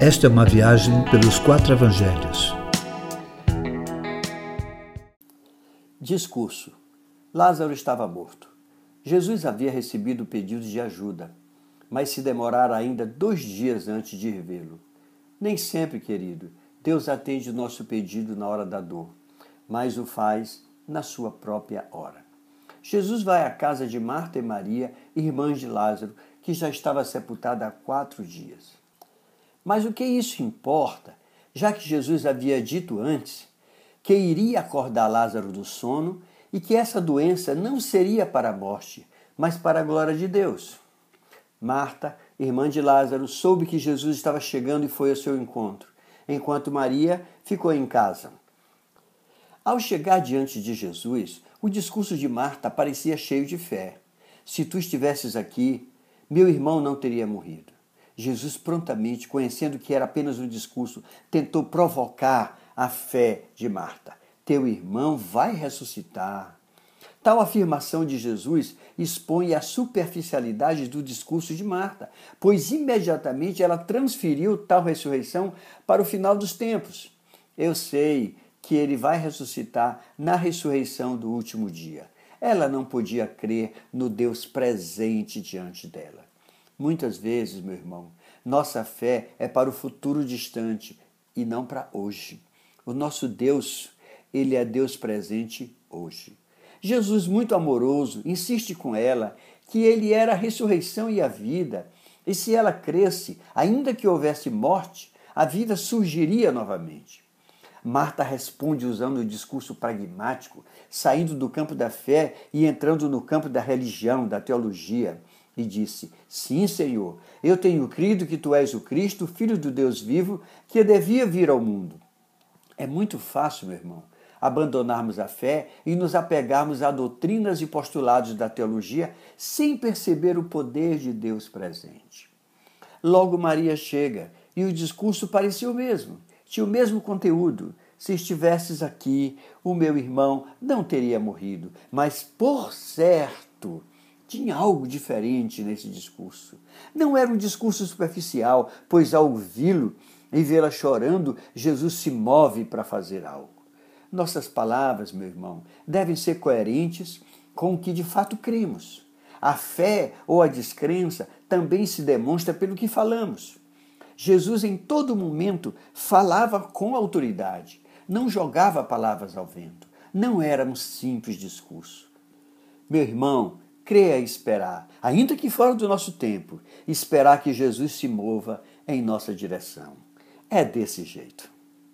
Esta é uma viagem pelos quatro evangelhos. Discurso: Lázaro estava morto. Jesus havia recebido o pedido de ajuda, mas se demorara ainda dois dias antes de revê-lo. Nem sempre, querido, Deus atende o nosso pedido na hora da dor, mas o faz na sua própria hora. Jesus vai à casa de Marta e Maria, irmãs de Lázaro, que já estava sepultada há quatro dias. Mas o que isso importa, já que Jesus havia dito antes que iria acordar Lázaro do sono e que essa doença não seria para a morte, mas para a glória de Deus? Marta, irmã de Lázaro, soube que Jesus estava chegando e foi ao seu encontro, enquanto Maria ficou em casa. Ao chegar diante de Jesus, o discurso de Marta parecia cheio de fé. Se tu estivesses aqui, meu irmão não teria morrido. Jesus prontamente, conhecendo que era apenas um discurso, tentou provocar a fé de Marta. Teu irmão vai ressuscitar. Tal afirmação de Jesus expõe a superficialidade do discurso de Marta, pois imediatamente ela transferiu tal ressurreição para o final dos tempos. Eu sei que ele vai ressuscitar na ressurreição do último dia. Ela não podia crer no Deus presente diante dela. Muitas vezes, meu irmão, nossa fé é para o futuro distante e não para hoje. O nosso Deus, ele é Deus presente hoje. Jesus, muito amoroso, insiste com ela que ele era a ressurreição e a vida, e se ela cresce, ainda que houvesse morte, a vida surgiria novamente. Marta responde usando o discurso pragmático, saindo do campo da fé e entrando no campo da religião, da teologia e disse: Sim, Senhor, eu tenho crido que tu és o Cristo, filho do Deus vivo, que devia vir ao mundo. É muito fácil, meu irmão, abandonarmos a fé e nos apegarmos a doutrinas e postulados da teologia sem perceber o poder de Deus presente. Logo Maria chega e o discurso parecia o mesmo, tinha o mesmo conteúdo. Se estivesses aqui, o meu irmão não teria morrido, mas por certo tinha algo diferente nesse discurso. Não era um discurso superficial, pois ao ouvi-lo e vê-la chorando, Jesus se move para fazer algo. Nossas palavras, meu irmão, devem ser coerentes com o que de fato cremos. A fé ou a descrença também se demonstra pelo que falamos. Jesus, em todo momento, falava com autoridade, não jogava palavras ao vento, não era um simples discurso. Meu irmão, creia e esperar, ainda que fora do nosso tempo, esperar que Jesus se mova em nossa direção. É desse jeito.